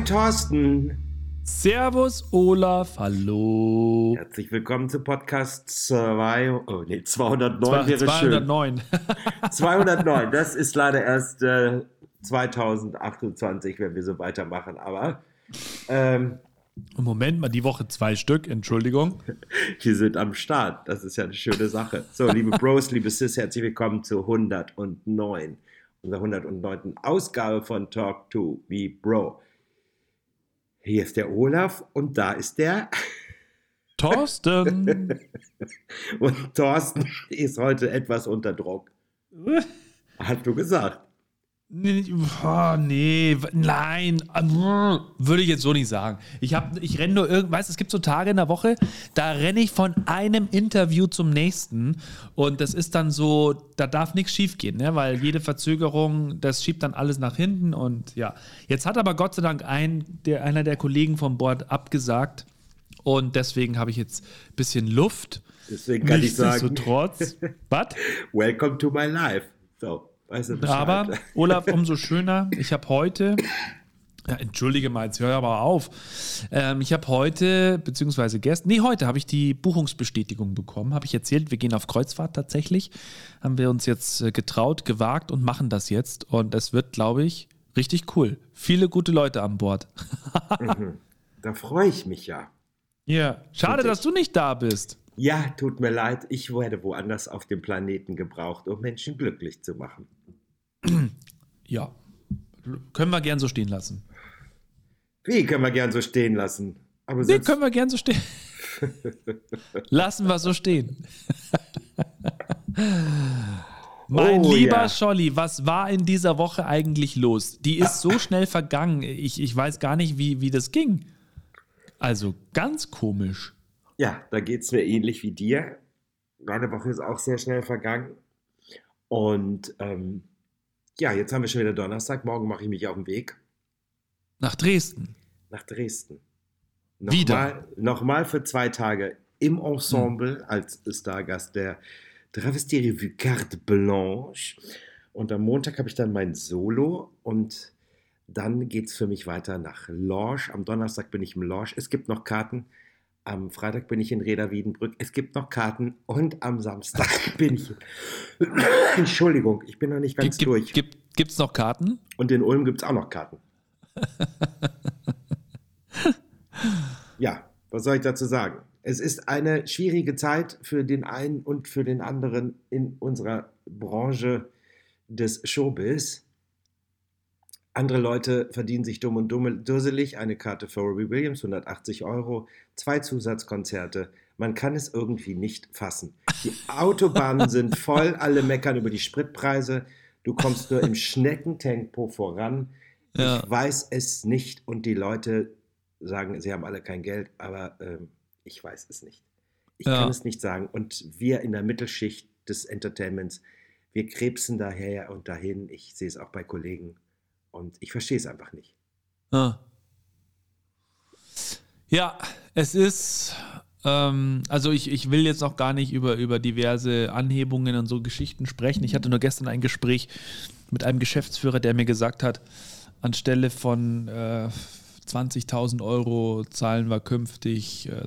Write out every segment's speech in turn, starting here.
Moin Thorsten. Servus Olaf, hallo. Herzlich willkommen zu Podcast 2, oh nee, 209 wäre 209. schön. 209, das ist leider erst äh, 2028, wenn wir so weitermachen, aber ähm, Moment mal, die Woche zwei Stück, Entschuldigung. wir sind am Start, das ist ja eine schöne Sache. So, liebe Bros, liebe Sis, herzlich willkommen zu 109, unserer 109. Ausgabe von Talk to Me Bro. Hier ist der Olaf und da ist der. Thorsten. Und Thorsten ist heute etwas unter Druck. Hast du gesagt. Nee, nee, nein, würde ich jetzt so nicht sagen. Ich, hab, ich renne nur irgendwas, es gibt so Tage in der Woche, da renne ich von einem Interview zum nächsten und das ist dann so, da darf nichts schiefgehen, ne? weil jede Verzögerung, das schiebt dann alles nach hinten und ja. Jetzt hat aber Gott sei Dank ein, der, einer der Kollegen vom Board abgesagt und deswegen habe ich jetzt ein bisschen Luft. Deswegen kann ich sagen. Trotz. Was? Welcome to my life. So. Weißt du aber, Olaf, umso schöner. Ich habe heute, ja, entschuldige mal, jetzt hör aber auf. Ähm, ich habe heute, beziehungsweise gestern, nee, heute habe ich die Buchungsbestätigung bekommen. Habe ich erzählt, wir gehen auf Kreuzfahrt tatsächlich. Haben wir uns jetzt äh, getraut, gewagt und machen das jetzt. Und es wird, glaube ich, richtig cool. Viele gute Leute an Bord. mhm. Da freue ich mich ja. Ja, schade, dass du nicht da bist. Ja, tut mir leid, ich werde woanders auf dem Planeten gebraucht, um Menschen glücklich zu machen. Ja, können wir gern so stehen lassen. Wie können wir gern so stehen lassen? Aber nee, können wir gern so stehen. lassen wir so stehen. mein oh, lieber ja. Scholli, was war in dieser Woche eigentlich los? Die ist so schnell vergangen. Ich, ich weiß gar nicht, wie, wie das ging. Also ganz komisch. Ja, da geht es mir ähnlich wie dir. Meine Woche ist auch sehr schnell vergangen. Und ähm, ja, jetzt haben wir schon wieder Donnerstag. Morgen mache ich mich auf den Weg. Nach Dresden. Nach Dresden. Noch wieder. Nochmal für zwei Tage im Ensemble hm. als Stargast der Travestie Revue Carte Blanche. Und am Montag habe ich dann mein Solo und dann geht es für mich weiter nach Lorsch. Am Donnerstag bin ich im Lorsch. Es gibt noch Karten. Am Freitag bin ich in Reda Wiedenbrück. Es gibt noch Karten. Und am Samstag bin ich. Entschuldigung, ich bin noch nicht ganz gibt, durch. Gibt es noch Karten? Und in Ulm gibt es auch noch Karten. ja, was soll ich dazu sagen? Es ist eine schwierige Zeit für den einen und für den anderen in unserer Branche des Showbiz. Andere Leute verdienen sich dumm und dusselig. Eine Karte für Robbie Williams, 180 Euro, zwei Zusatzkonzerte. Man kann es irgendwie nicht fassen. Die Autobahnen sind voll, alle meckern über die Spritpreise. Du kommst nur im Schneckentempo voran. Ja. Ich weiß es nicht und die Leute sagen, sie haben alle kein Geld, aber ähm, ich weiß es nicht. Ich ja. kann es nicht sagen. Und wir in der Mittelschicht des Entertainments, wir krebsen daher und dahin. Ich sehe es auch bei Kollegen und ich verstehe es einfach nicht. Ah. Ja, es ist, ähm, also ich, ich will jetzt noch gar nicht über, über diverse Anhebungen und so Geschichten sprechen. Ich hatte nur gestern ein Gespräch mit einem Geschäftsführer, der mir gesagt hat, anstelle von äh, 20.000 Euro zahlen wir künftig, äh,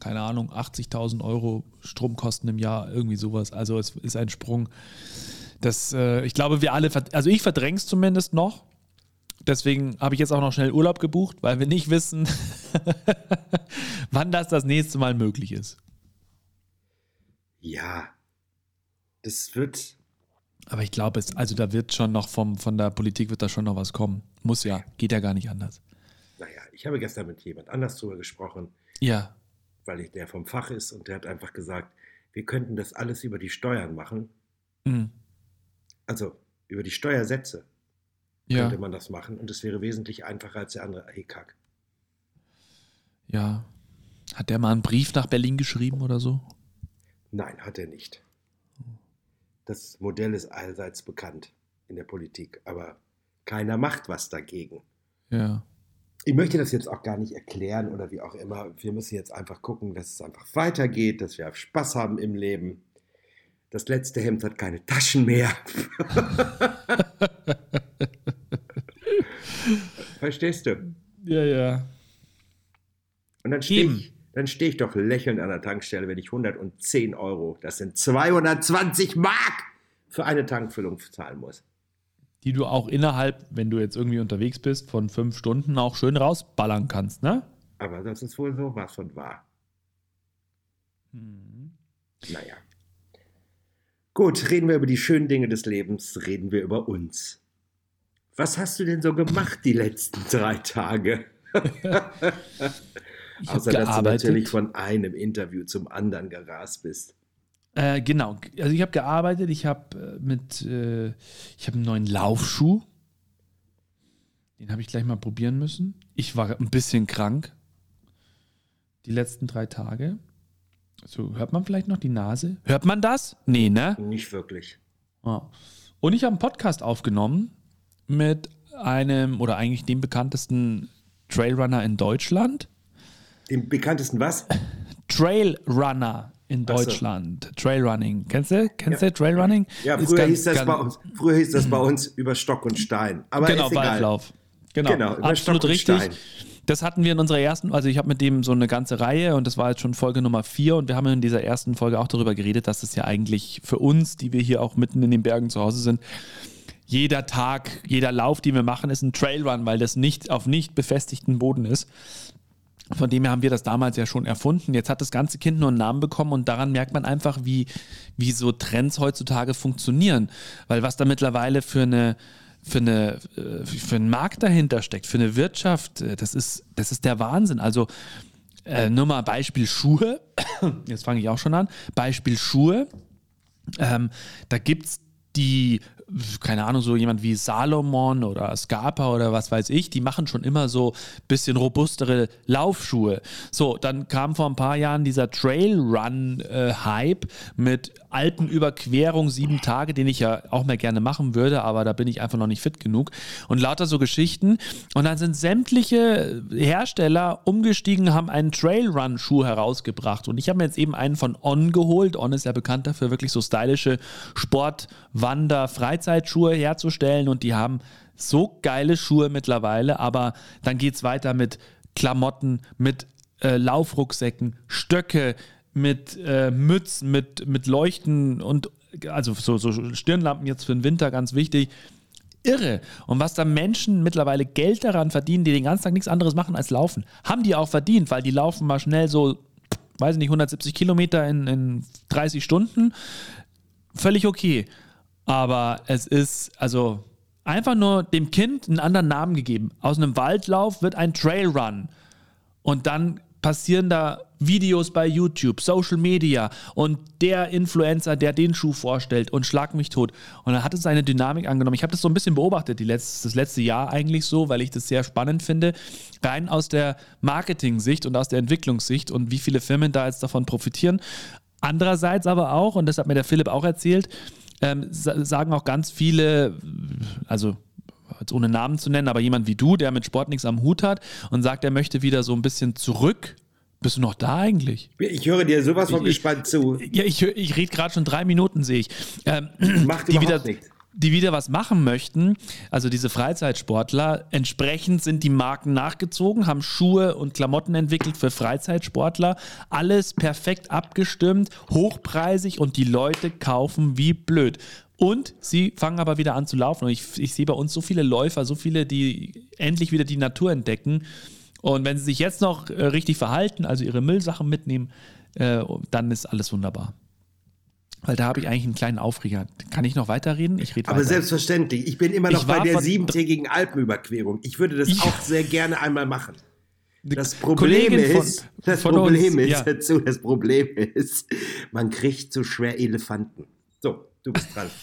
keine Ahnung, 80.000 Euro Stromkosten im Jahr, irgendwie sowas. Also es ist ein Sprung. Das, äh, ich glaube, wir alle, also ich verdränge es zumindest noch. Deswegen habe ich jetzt auch noch schnell Urlaub gebucht, weil wir nicht wissen, wann das das nächste Mal möglich ist. Ja, das wird. Aber ich glaube, es, also da wird schon noch vom, von der Politik wird da schon noch was kommen. Muss ja, geht ja gar nicht anders. Naja, ich habe gestern mit jemand anders drüber gesprochen. Ja. Weil ich der vom Fach ist und der hat einfach gesagt, wir könnten das alles über die Steuern machen. Mhm also über die Steuersätze ja. könnte man das machen und es wäre wesentlich einfacher als der andere EKAG. Ja. Hat der mal einen Brief nach Berlin geschrieben oder so? Nein, hat er nicht. Das Modell ist allseits bekannt in der Politik, aber keiner macht was dagegen. Ja. Ich möchte das jetzt auch gar nicht erklären oder wie auch immer. Wir müssen jetzt einfach gucken, dass es einfach weitergeht, dass wir Spaß haben im Leben. Das letzte Hemd hat keine Taschen mehr. Verstehst du? Ja, ja. Und dann stehe ich, dann stehe ich doch lächelnd an der Tankstelle, wenn ich 110 Euro, das sind 220 Mark, für eine Tankfüllung zahlen muss. Die du auch innerhalb, wenn du jetzt irgendwie unterwegs bist, von fünf Stunden auch schön rausballern kannst, ne? Aber das ist wohl so was von wahr. Mhm. Naja. Gut, reden wir über die schönen Dinge des Lebens, reden wir über uns. Was hast du denn so gemacht die letzten drei Tage? Außer dass du natürlich von einem Interview zum anderen gerast bist. Äh, genau. Also ich habe gearbeitet. Ich habe äh, mit, äh, ich habe einen neuen Laufschuh. Den habe ich gleich mal probieren müssen. Ich war ein bisschen krank. Die letzten drei Tage. So, hört man vielleicht noch die Nase? Hört man das? Nee, ne? Nicht wirklich. Ja. Und ich habe einen Podcast aufgenommen mit einem oder eigentlich dem bekanntesten Trailrunner in Deutschland. Den bekanntesten was? Trailrunner in Ach so. Deutschland. Trailrunning. Kennst du? Kennst Ja. du Trailrunning? Ja, früher ganz- hieß, das ganz- bei uns, früher hieß das bei uns über Stock und Stein. Aber genau, ist egal. Waldlauf. Genau, Genau, über absolut Stock und richtig. Stein. Das hatten wir in unserer ersten, also ich habe mit dem so eine ganze Reihe und das war jetzt schon Folge Nummer vier und wir haben in dieser ersten Folge auch darüber geredet, dass es ja eigentlich für uns, die wir hier auch mitten in den Bergen zu Hause sind, jeder Tag, jeder Lauf, den wir machen, ist ein Trailrun, weil das nicht auf nicht befestigten Boden ist. Von dem her haben wir das damals ja schon erfunden. Jetzt hat das ganze Kind nur einen Namen bekommen und daran merkt man einfach, wie, wie so Trends heutzutage funktionieren. Weil was da mittlerweile für eine, für eine, äh, für einen Markt dahinter steckt, für eine Wirtschaft, äh, das ist, das ist der Wahnsinn. Also, äh, nur mal Beispiel Schuhe. Jetzt fange ich auch schon an. Beispiel Schuhe. Ähm, da gibt es die, keine Ahnung, so jemand wie Salomon oder Scarpa oder was weiß ich, die machen schon immer so bisschen robustere Laufschuhe. So, dann kam vor ein paar Jahren dieser Trailrun-Hype mit Alpenüberquerung sieben Tage, den ich ja auch mal gerne machen würde, aber da bin ich einfach noch nicht fit genug. Und lauter so Geschichten. Und dann sind sämtliche Hersteller umgestiegen, haben einen Trailrun-Schuh herausgebracht. Und ich habe mir jetzt eben einen von On geholt. On ist ja bekannt dafür, wirklich so stylische Sport-, Wander-, Freizeitschuhe herzustellen. Und die haben so geile Schuhe mittlerweile. Aber dann geht es weiter mit Klamotten, mit äh, Laufrucksäcken, Stöcke, mit äh, Mützen, mit, mit Leuchten und also so, so Stirnlampen jetzt für den Winter ganz wichtig. Irre. Und was da Menschen mittlerweile Geld daran verdienen, die den ganzen Tag nichts anderes machen als laufen, haben die auch verdient, weil die laufen mal schnell so, weiß ich nicht, 170 Kilometer in, in 30 Stunden. Völlig okay. Aber es ist, also einfach nur dem Kind einen anderen Namen gegeben. Aus einem Waldlauf wird ein Trailrun. Und dann passieren da Videos bei YouTube, Social Media und der Influencer, der den Schuh vorstellt und schlag mich tot. Und dann hat es eine Dynamik angenommen. Ich habe das so ein bisschen beobachtet, letzte, das letzte Jahr eigentlich so, weil ich das sehr spannend finde, rein aus der Marketing-Sicht und aus der Entwicklungssicht und wie viele Firmen da jetzt davon profitieren. Andererseits aber auch, und das hat mir der Philipp auch erzählt, ähm, sa- sagen auch ganz viele, also jetzt ohne Namen zu nennen, aber jemand wie du, der mit Sport nichts am Hut hat und sagt, er möchte wieder so ein bisschen zurück. Bist du noch da eigentlich? Ich höre dir sowas von Ich- gespannt zu. Ja, ich, ich rede gerade schon drei Minuten, sehe ich. Ähm, Macht die wieder, nichts. Die wieder was machen möchten, also diese Freizeitsportler, entsprechend sind die Marken nachgezogen, haben Schuhe und Klamotten entwickelt für Freizeitsportler, alles perfekt abgestimmt, hochpreisig und die Leute kaufen wie blöd. Und sie fangen aber wieder an zu laufen. Und ich, ich sehe bei uns so viele Läufer, so viele, die endlich wieder die Natur entdecken. Und wenn sie sich jetzt noch äh, richtig verhalten, also ihre Müllsachen mitnehmen, äh, dann ist alles wunderbar. Weil da habe ich eigentlich einen kleinen Aufreger. Kann ich noch weiterreden? Ich rede Aber weiter. selbstverständlich, ich bin immer noch bei der von- siebentägigen Alpenüberquerung. Ich würde das Ja. auch sehr gerne einmal machen. Das Problem Kollegin von- ist, das von Problem uns, ist ja. dazu, das Problem ist, man kriegt so schwer Elefanten. So, du bist dran.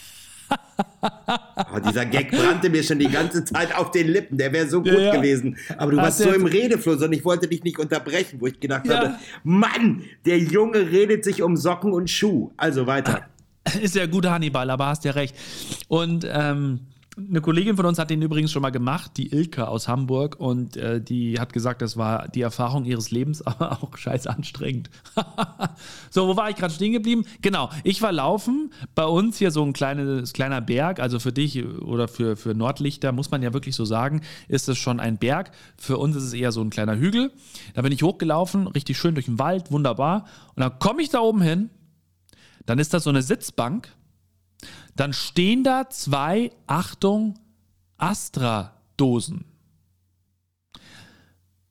Oh, dieser Gag brannte mir schon die ganze Zeit auf den Lippen. Der wäre so gut Ja, ja. gewesen. Aber du Hast warst so im Redefluss und ich wollte dich nicht unterbrechen, wo ich gedacht Ja. habe, Mann, der Junge redet sich um Socken und Schuh. Also weiter. Ist ja gut, Hannibal, aber hast ja recht. Und ähm, Eine Kollegin von uns hat den übrigens schon mal gemacht, die Ilka aus Hamburg, und äh, die hat gesagt, das war die Erfahrung ihres Lebens, aber auch scheiß anstrengend. so, wo war ich gerade stehen geblieben? Genau, ich war laufen. Bei uns hier so ein kleines, kleiner Berg, also für dich oder für, für Nordlichter, muss man ja wirklich so sagen, ist es schon ein Berg. Für uns ist es eher so ein kleiner Hügel. Da bin ich hochgelaufen, richtig schön durch den Wald, wunderbar. Und dann komme ich da oben hin, dann ist da so eine Sitzbank dann stehen da zwei, Achtung, Astra-Dosen.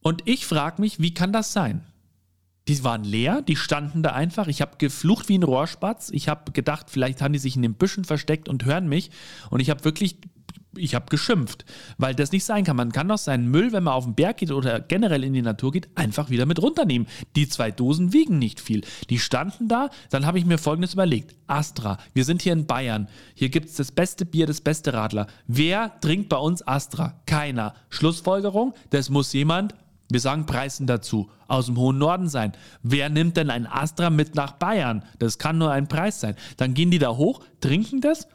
Und ich frage mich, wie kann das sein? Die waren leer, die standen da einfach. Ich habe geflucht wie ein Rohrspatz. Ich habe gedacht, vielleicht haben die sich in den Büschen versteckt und hören mich. Und ich habe wirklich ich habe geschimpft, weil das nicht sein kann. Man kann doch seinen Müll, wenn man auf den Berg geht oder generell in die Natur geht, einfach wieder mit runternehmen. Die zwei Dosen wiegen nicht viel. Die standen da, dann habe ich mir Folgendes überlegt. Astra, wir sind hier in Bayern. Hier gibt es das beste Bier, das beste Radler. Wer trinkt bei uns Astra? Keiner. Schlussfolgerung, das muss jemand, wir sagen Preisen dazu, aus dem hohen Norden sein. Wer nimmt denn ein Astra mit nach Bayern? Das kann nur ein Preis sein. Dann gehen die da hoch, trinken das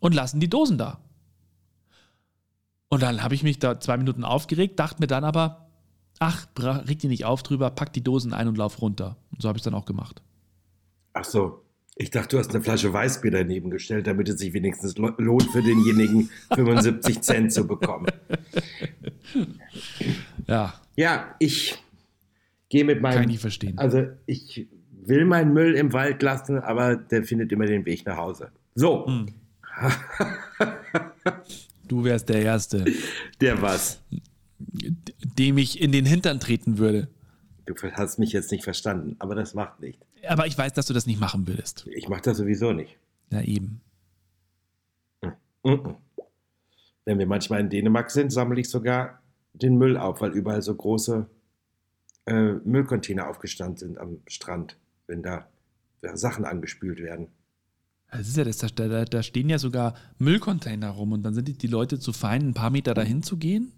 und lassen die Dosen da. Und dann habe ich mich da zwei Minuten aufgeregt, dachte mir dann aber, ach, reg dich nicht auf drüber, pack die Dosen ein und lauf runter. Und so habe ich es dann auch gemacht. Ach so. Ich dachte, du hast eine Flasche Weißbier daneben gestellt, damit es sich wenigstens lohnt für denjenigen 75 Cent zu bekommen. Ja. Ja, ich gehe mit meinem. Kann ich nicht verstehen. Also, ich will meinen Müll im Wald lassen, aber der findet immer den Weg nach Hause. So. Hm. Du wärst der Erste. Der was? Dem ich in den Hintern treten würde. Du hast mich jetzt nicht verstanden, aber das macht nicht. Aber ich weiß, dass du das nicht machen würdest. Ich mache das sowieso nicht. Ja, eben. Wenn wir manchmal in Dänemark sind, sammle ich sogar den Müll auf, weil überall so große äh, Müllcontainer aufgestanden sind am Strand, wenn da Sachen angespült werden. Das ist ja das, da, da stehen ja sogar Müllcontainer rum und dann sind die, die Leute zu fein, ein paar Meter dahin zu gehen?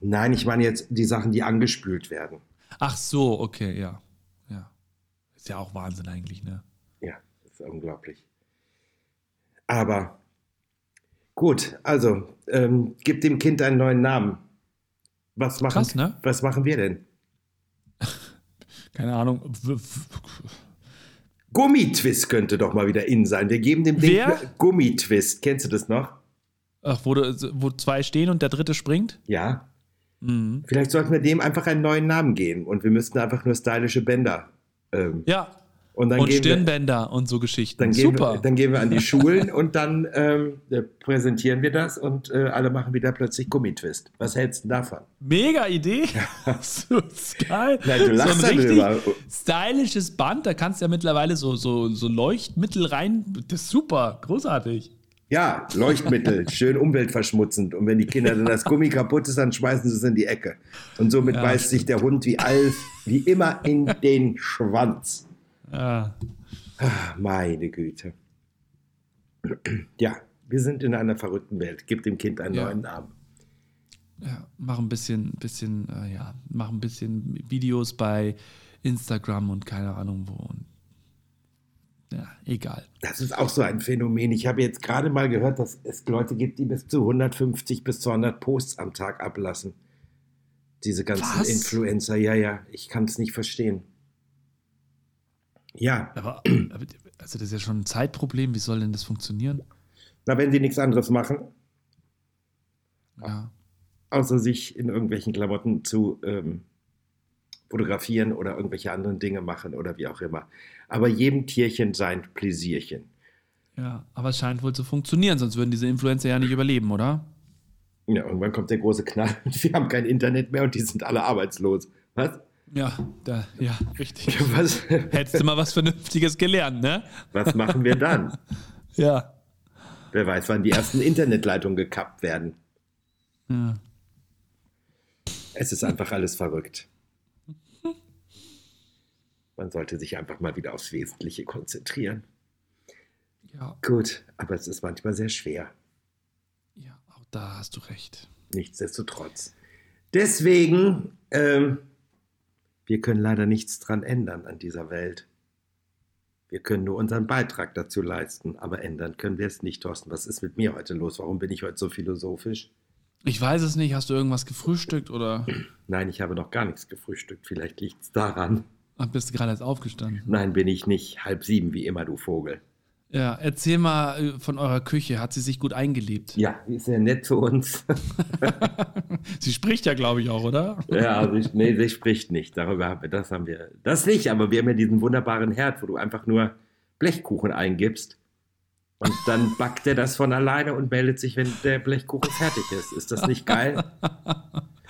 Nein, ich meine jetzt die Sachen, die angespült werden. Ach so, okay, ja. Ja. Ist ja auch Wahnsinn eigentlich, ne? Ja, ist unglaublich. Aber gut, also ähm, gib dem Kind einen neuen Namen. Was machen, Krass, ne? was machen wir denn? Keine Ahnung. Gummitwist könnte doch mal wieder in sein. Wir geben dem Ding Wer? Gummitwist. Kennst du das noch? Ach, wo, wo zwei stehen und der dritte springt? Ja. Mhm. Vielleicht sollten wir dem einfach einen neuen Namen geben und wir müssten einfach nur stylische Bänder. Ähm, ja. Und, dann und Stirnbänder wir, und so Geschichten. Dann Super. Wir, dann gehen wir an die Schulen und dann ähm, präsentieren wir das und äh, alle machen wieder plötzlich Gummitwist. Was hältst du davon? Mega Idee. so geil. Nein, du lachst so ein richtig darüber. stylisches Band, da kannst du ja mittlerweile so, so, so Leuchtmittel rein. Das ist super, großartig. Ja, Leuchtmittel, schön umweltverschmutzend. Und wenn die Kinder dann das Gummi kaputt ist, dann schmeißen sie es in die Ecke. Und somit Ja, beißt sich der Hund wie Alf, wie immer in den Schwanz. Ah, Meine Güte. Ja, wir sind in einer verrückten Welt. Gib dem Kind einen Ja. neuen Namen. Ja, mach ein bisschen, bisschen, äh, ja, mach ein bisschen Videos bei Instagram und keine Ahnung wo. Und, ja, egal. Das ist auch so ein Phänomen. Ich habe jetzt gerade mal gehört, dass es Leute gibt, die bis zu 150 bis 200 Posts am Tag ablassen. Diese ganzen Was? Influencer. Ja, ja, ich kann es nicht verstehen. Ja, Aber, aber also das ist ja schon ein Zeitproblem. Wie soll denn das funktionieren? na, wenn sie nichts anderes machen, Ja. außer sich in irgendwelchen Klamotten zu ähm, fotografieren oder irgendwelche anderen Dinge machen oder wie auch immer. Aber jedem Tierchen sein Pläsierchen. Ja, aber es scheint wohl zu funktionieren, sonst würden diese Influencer ja nicht überleben, oder? Ja, irgendwann kommt der große Knall und wir haben kein Internet mehr und die sind alle arbeitslos. Was? Ja, da, ja, richtig. Was, Hättest du mal was Vernünftiges gelernt, ne? was machen wir dann? Ja. Wer weiß, wann die ersten Internetleitungen gekappt werden. ja. Es ist einfach alles verrückt. Man sollte sich einfach mal wieder aufs Wesentliche konzentrieren. Ja, Gut, aber es ist manchmal sehr schwer. ja, auch da hast du recht. Nichtsdestotrotz. Deswegen, ähm, wir können leider nichts dran ändern an dieser Welt. Wir können nur unseren Beitrag dazu leisten, aber ändern können wir es nicht, Thorsten. Was ist mit mir heute los? Warum bin ich heute so philosophisch? Ich weiß es nicht. Hast du irgendwas gefrühstückt oder? Nein, ich habe noch gar nichts gefrühstückt. Vielleicht liegt es daran. Ach, bist du gerade erst aufgestanden? Nein, bin ich nicht. Halb sieben, wie immer, du Vogel. Ja, erzähl mal äh, von eurer Küche. Hat sie sich gut eingelebt? Ja, ist sehr nett zu uns. sie spricht ja, glaube ich, auch, oder? Ja, sie, nee, sie spricht nicht. Darüber haben wir, das haben wir, das nicht, aber wir haben ja diesen wunderbaren Herd, wo du einfach nur Blechkuchen eingibst und dann backt er das von alleine und meldet sich, wenn der Blechkuchen fertig ist. Ist das nicht geil?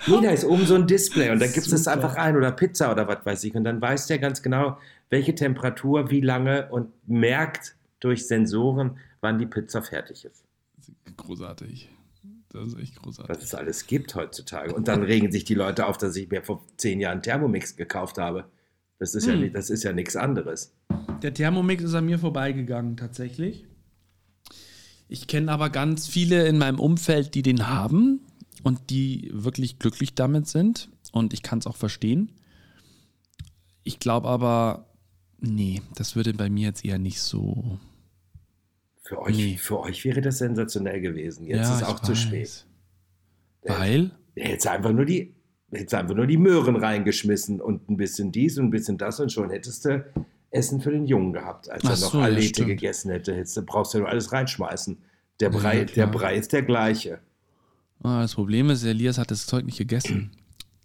Nee, da ist oben so ein Display und da gibt es einfach ein oder Pizza oder was weiß ich. Und dann weiß der ganz genau, welche Temperatur, wie lange und merkt, durch Sensoren, wann die Pizza fertig ist. Großartig. Das ist echt großartig. Was es alles gibt heutzutage. Und dann regen sich die Leute auf, dass ich mir vor zehn Jahren Thermomix gekauft habe. Das ist, hm. ja, das ist ja nichts anderes. Der Thermomix ist an mir vorbeigegangen, tatsächlich. Ich kenne aber ganz viele in meinem Umfeld, die den haben und die wirklich glücklich damit sind. Und ich kann es auch verstehen. Ich glaube aber, nee, das würde bei mir jetzt eher nicht so für euch, nee. für euch wäre das sensationell gewesen. Jetzt ja, ist auch zu spät. Weil? Er hätte einfach nur die, hätte einfach nur die Möhren reingeschmissen und ein bisschen dies und ein bisschen das und schon hättest du Essen für den Jungen gehabt, als Ach er noch so, Alete ja, gegessen hätte. Hättest, brauchst du ja nur alles reinschmeißen. Der Brei, ja, der Brei ist der gleiche. Ah, das Problem ist, Elias hat das Zeug nicht gegessen.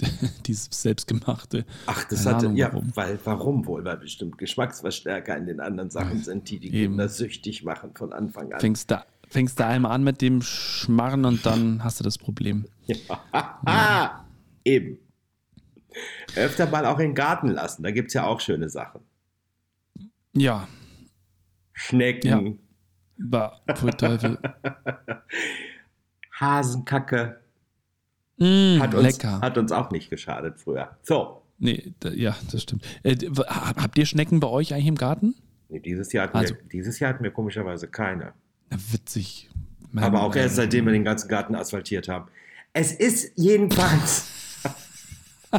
Dieses selbstgemachte. Ach, das hatte, Ahnung, ja, warum. weil, warum wohl? Weil bestimmt Geschmacksverstärker in den anderen Sachen sind, die die. Kinder süchtig machen von Anfang an. Fängst da, fängst da einmal an mit dem Schmarren und dann hast du das Problem. Ja. ja. Eben. Öfter mal auch in den Garten lassen, da gibt es ja auch schöne Sachen. Ja. Schnecken. Ja. Bah, Teufel. Hasenkacke. Mm, hat, uns, lecker. hat uns auch nicht geschadet früher. So. Nee, da, ja, das stimmt. Äh, habt ihr Schnecken bei euch eigentlich im Garten? Nee, dieses Jahr hatten, also, wir, dieses Jahr hatten wir komischerweise keine. Na, witzig. Mein Aber auch erst seitdem wir den ganzen Garten asphaltiert haben. Es ist jedenfalls.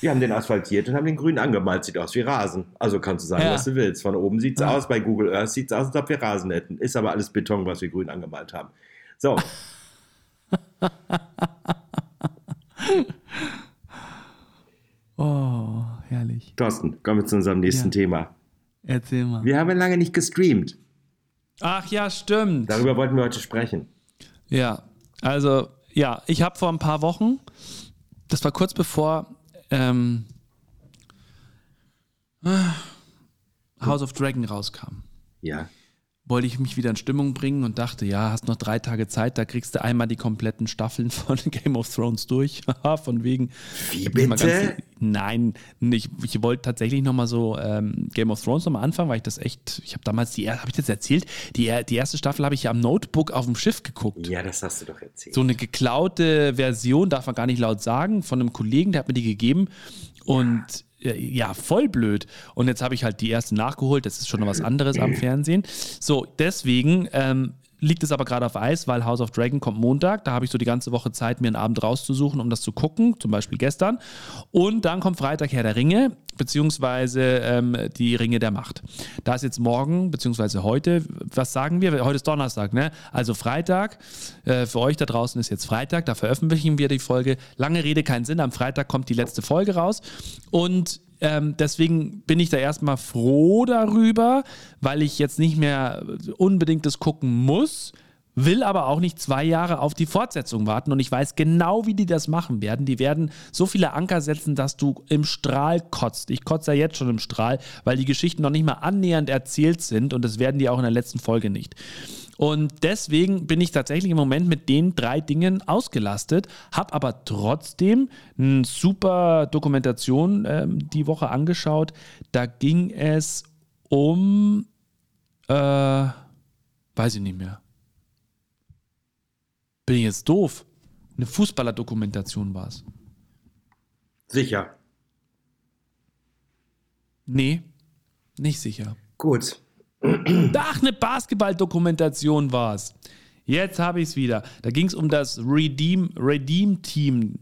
wir haben den asphaltiert und haben den grün angemalt. Sieht aus wie Rasen. Also kannst du sagen, ja. was du willst. Von oben sieht es ja. aus, bei Google Earth sieht es aus, als ob wir Rasen hätten. Ist aber alles Beton, was wir grün angemalt haben. So. oh, herrlich. Thorsten, kommen wir zu unserem nächsten ja. Thema. Erzähl mal. Wir haben lange nicht gestreamt. Ach ja, stimmt. Darüber wollten wir heute sprechen. Ja, also ja, ich habe vor ein paar Wochen, das war kurz bevor ähm, House of Dragon rauskam. Ja wollte ich mich wieder in Stimmung bringen und dachte, ja, hast noch drei Tage Zeit, da kriegst du einmal die kompletten Staffeln von Game of Thrones durch. von wegen. Wie bitte? Ganz, nein, ich, ich wollte tatsächlich nochmal so ähm, Game of Thrones nochmal anfangen, weil ich das echt, ich habe damals die, habe ich das erzählt? Die, die erste Staffel habe ich ja am Notebook auf dem Schiff geguckt. Ja, das hast du doch erzählt. So eine geklaute Version, darf man gar nicht laut sagen, von einem Kollegen, der hat mir die gegeben. Und ja ja, voll blöd. Und jetzt habe ich halt die erste nachgeholt. Das ist schon noch was anderes am Fernsehen. So, deswegen ähm, liegt es aber gerade auf Eis, weil House of Dragon kommt Montag. Da habe ich so die ganze Woche Zeit, mir einen Abend rauszusuchen, um das zu gucken. Zum Beispiel gestern. Und dann kommt Freitag Herr der Ringe, beziehungsweise ähm, die Ringe der Macht. Da ist jetzt morgen, beziehungsweise heute, was sagen wir? Heute ist Donnerstag, ne? Also Freitag. Äh, für euch da draußen ist jetzt Freitag. Da veröffentlichen wir die Folge. Lange Rede, keinen Sinn. Am Freitag kommt die letzte Folge raus. Und ähm, deswegen bin ich da erstmal froh darüber, weil ich jetzt nicht mehr unbedingt das gucken muss, will aber auch nicht zwei Jahre auf die Fortsetzung warten. Und ich weiß genau, wie die das machen werden. Die werden so viele Anker setzen, dass du im Strahl kotzt. Ich kotze ja jetzt schon im Strahl, weil die Geschichten noch nicht mal annähernd erzählt sind und das werden die auch in der letzten Folge nicht. Und deswegen bin ich tatsächlich im Moment mit den drei Dingen ausgelastet, habe aber trotzdem eine super Dokumentation äh, die Woche angeschaut. Da ging es um, äh, weiß ich nicht mehr. Bin ich jetzt doof? Eine Fußballerdokumentation war es. Sicher. Nee, nicht sicher. Gut. Ach, eine Basketball-Dokumentation war es. Jetzt habe ich es wieder. Da ging es um das Redeem, Redeem Team,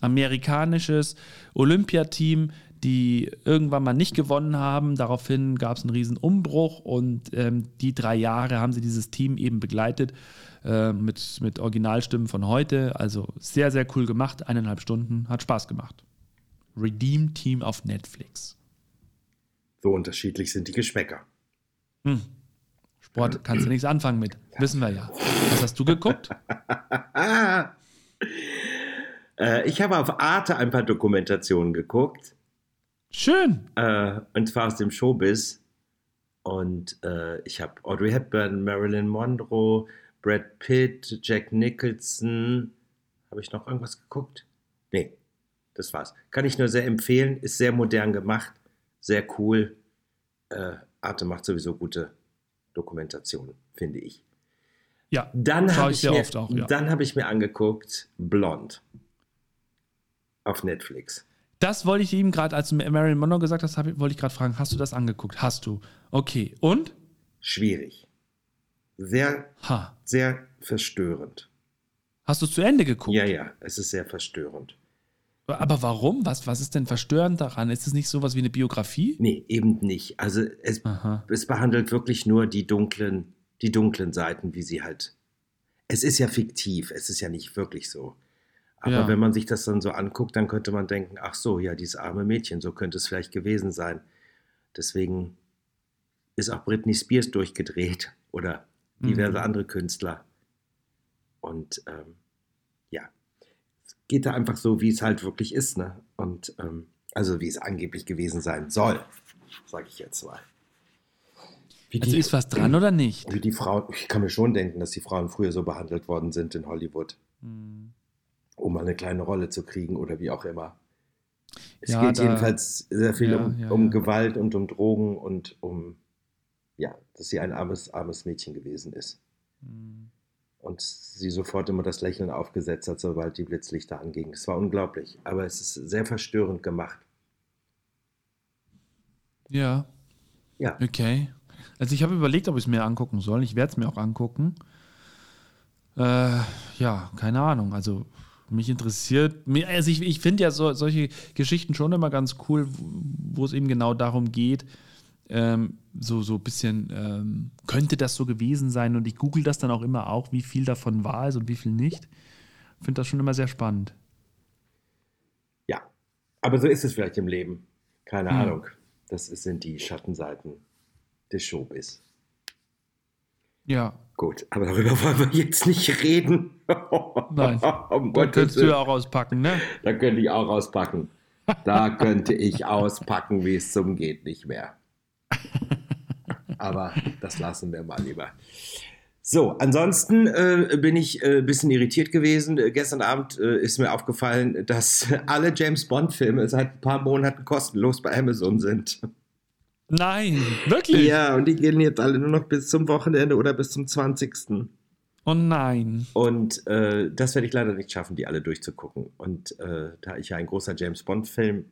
amerikanisches Olympiateam, die irgendwann mal nicht gewonnen haben. Daraufhin gab es einen riesen Umbruch und ähm, die drei Jahre haben sie dieses Team eben begleitet äh, mit, mit Originalstimmen von heute. Also sehr, sehr cool gemacht. Eineinhalb Stunden, hat Spaß gemacht. Redeem Team auf Netflix. So unterschiedlich sind die Geschmäcker. Hm. Sport kannst du nichts anfangen mit. Wissen wir ja. Was hast du geguckt? äh, ich habe auf Arte ein paar Dokumentationen geguckt. Schön. Äh, und zwar aus dem Showbiz. Und äh, ich habe Audrey Hepburn, Marilyn Monroe, Brad Pitt, Jack Nicholson. Habe ich noch irgendwas geguckt? Nee, das war's. Kann ich nur sehr empfehlen. Ist sehr modern gemacht, sehr cool. Äh, Arte macht sowieso gute Dokumentationen, finde ich. Ja, dann habe ich, ich, mir, auch, ja. dann hab ich mir angeguckt Blond auf Netflix. Das wollte ich ihm gerade, als du Marilyn Monroe gesagt hast, wollte ich gerade fragen, hast du das angeguckt? Hast du. Okay. Und? Schwierig. Sehr, ha. sehr verstörend. Hast du zu Ende geguckt? Ja, ja, es ist sehr verstörend. Aber warum? Was, was ist denn verstörend daran? Ist es nicht sowas wie eine Biografie? Nee, eben nicht. Also es, es behandelt wirklich nur die dunklen, die dunklen Seiten, wie sie halt. Es ist ja fiktiv, es ist ja nicht wirklich so. Aber ja. wenn man sich das dann so anguckt, dann könnte man denken, ach so, ja, dieses arme Mädchen, so könnte es vielleicht gewesen sein. Deswegen ist auch Britney Spears durchgedreht oder diverse mhm. andere Künstler. Und ähm, ja, es geht da einfach so, wie es halt wirklich ist. Ne? Und ähm, also wie es angeblich gewesen sein soll, sage ich jetzt mal. Wie also die, ist was dran oder nicht? Wie die Frauen, ich kann mir schon denken, dass die Frauen früher so behandelt worden sind in Hollywood. Mhm um eine kleine Rolle zu kriegen oder wie auch immer. Es ja, geht da, jedenfalls sehr viel ja, um, ja, um Gewalt und um Drogen und um, ja, dass sie ein armes, armes Mädchen gewesen ist. Mhm. Und sie sofort immer das Lächeln aufgesetzt hat, sobald die Blitzlichter angingen. Es war unglaublich, aber es ist sehr verstörend gemacht. Ja. Ja. Okay. Also ich habe überlegt, ob ich es mir angucken soll. Ich werde es mir auch angucken. Äh, ja, keine Ahnung. Also mich interessiert, also ich, ich finde ja so, solche Geschichten schon immer ganz cool, wo es eben genau darum geht, ähm, so so ein bisschen, ähm, könnte das so gewesen sein? Und ich google das dann auch immer auch, wie viel davon wahr ist und wie viel nicht. Finde das schon immer sehr spannend. Ja, aber so ist es vielleicht im Leben. Keine hm. Ahnung. Das sind die Schattenseiten des Showbiz. Ja. Gut, aber darüber wollen wir jetzt nicht reden. Nein. um da könntest du ja auch auspacken, ne? Da könnte ich auch auspacken. Da könnte ich auspacken, wie es zum geht nicht mehr. Aber das lassen wir mal lieber. So, ansonsten äh, bin ich ein äh, bisschen irritiert gewesen. Äh, gestern Abend äh, ist mir aufgefallen, dass alle James Bond-Filme seit ein paar Monaten kostenlos bei Amazon sind. Nein, wirklich? Ja, und die gehen jetzt alle nur noch bis zum Wochenende oder bis zum 20. Oh nein. Und äh, das werde ich leider nicht schaffen, die alle durchzugucken. Und äh, da ich ja ein großer James Bond-Film,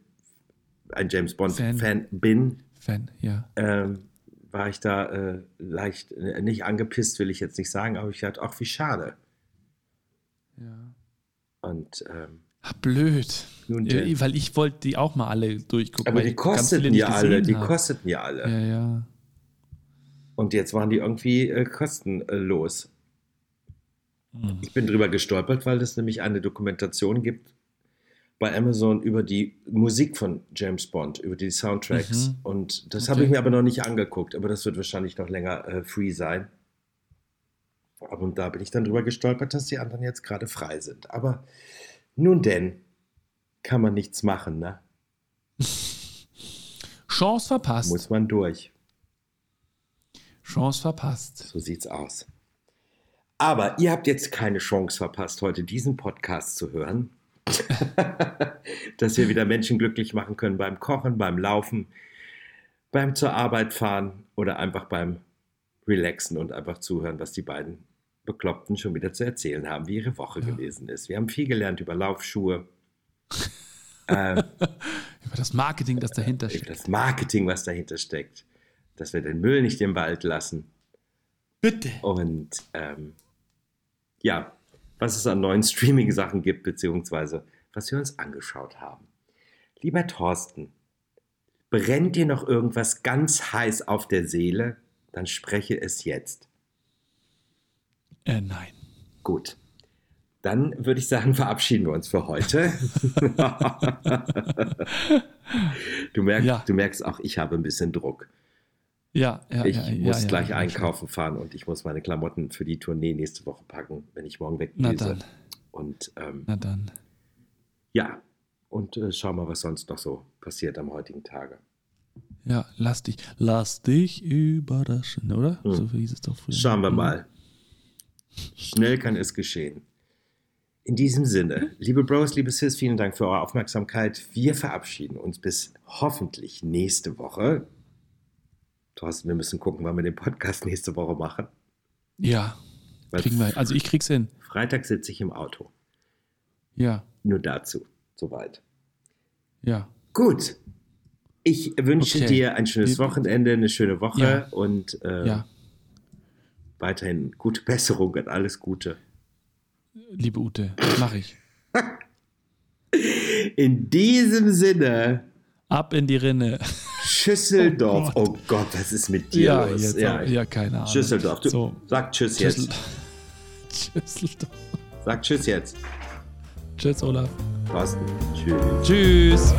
ein James Bond-Fan Fan bin, Fan, ja. Ähm, war ich da äh, leicht, äh, nicht angepisst, will ich jetzt nicht sagen, aber ich dachte, ach, wie schade. Ja. Und ähm, Ach, blöd. Ja, weil ich wollte die auch mal alle durchgucken. Aber die kosteten ja alle, die kosteten ja alle. Ja, ja. Und jetzt waren die irgendwie äh, kostenlos. Hm. Ich bin drüber gestolpert, weil es nämlich eine Dokumentation gibt bei Amazon über die Musik von James Bond, über die Soundtracks. Mhm. Und das okay. habe ich mir aber noch nicht angeguckt, aber das wird wahrscheinlich noch länger äh, free sein. Und da bin ich dann drüber gestolpert, dass die anderen jetzt gerade frei sind. Aber nun denn, kann man nichts machen, ne? Chance verpasst. Muss man durch. Chance verpasst. So sieht's aus. Aber ihr habt jetzt keine Chance verpasst, heute diesen Podcast zu hören. Dass wir wieder Menschen glücklich machen können beim Kochen, beim Laufen, beim zur Arbeit fahren oder einfach beim Relaxen und einfach zuhören, was die beiden Bekloppten schon wieder zu erzählen haben, wie ihre Woche ja. gewesen ist. Wir haben viel gelernt über Laufschuhe. äh, über das Marketing, das dahinter steckt. Über das Marketing, was dahinter steckt. Dass wir den Müll nicht im Wald lassen. Bitte. Und ähm, ja, was es an neuen Streaming-Sachen gibt, beziehungsweise was wir uns angeschaut haben. Lieber Thorsten, Brennt dir noch irgendwas ganz heiß auf der Seele? Dann spreche es jetzt. Äh, nein. Gut. Dann würde ich sagen, verabschieden wir uns für heute. du, merkst, Ja. du merkst auch, ich habe ein bisschen Druck. Ja, ja, Ich ja, muss ja, gleich einkaufen fahren und ich muss meine Klamotten für die Tournee nächste Woche packen, wenn ich morgen Na wegdüse. dann, Und ähm, na dann. ja, und äh, schauen wir, was sonst noch so passiert am heutigen Tage. Ja, lass dich, lass dich überraschen, oder? Hm. So hieß es doch früher. Schauen wir Mhm. mal. Schnell kann es geschehen. In diesem Sinne, liebe Bros, liebe Sis, vielen Dank für eure Aufmerksamkeit. Wir verabschieden uns bis hoffentlich nächste Woche. Thorsten, wir müssen gucken, wann wir den Podcast nächste Woche machen. Ja, Weil kriegen wir, also ich krieg's hin. Freitag sitze ich im Auto. Ja, Nur dazu. Soweit. ja. Gut. Ich wünsche Okay. dir ein schönes Wochenende, eine schöne Woche Ja. und äh, Ja, weiterhin gute Besserung und alles Gute. liebe Ute, mach ich. In diesem Sinne, Ab in die Rinne. Schüsseldorf. Oh Oh Gott, was ist mit dir Ja, los? jetzt, ja, ja, keine Ahnung. Schüsseldorf. Du, So. Sag Tschüss Schüssel. jetzt. Schüsseldorf. Sag Tschüss jetzt. Tschüss, Olaf. Thorsten. Tschüss. Tschüss.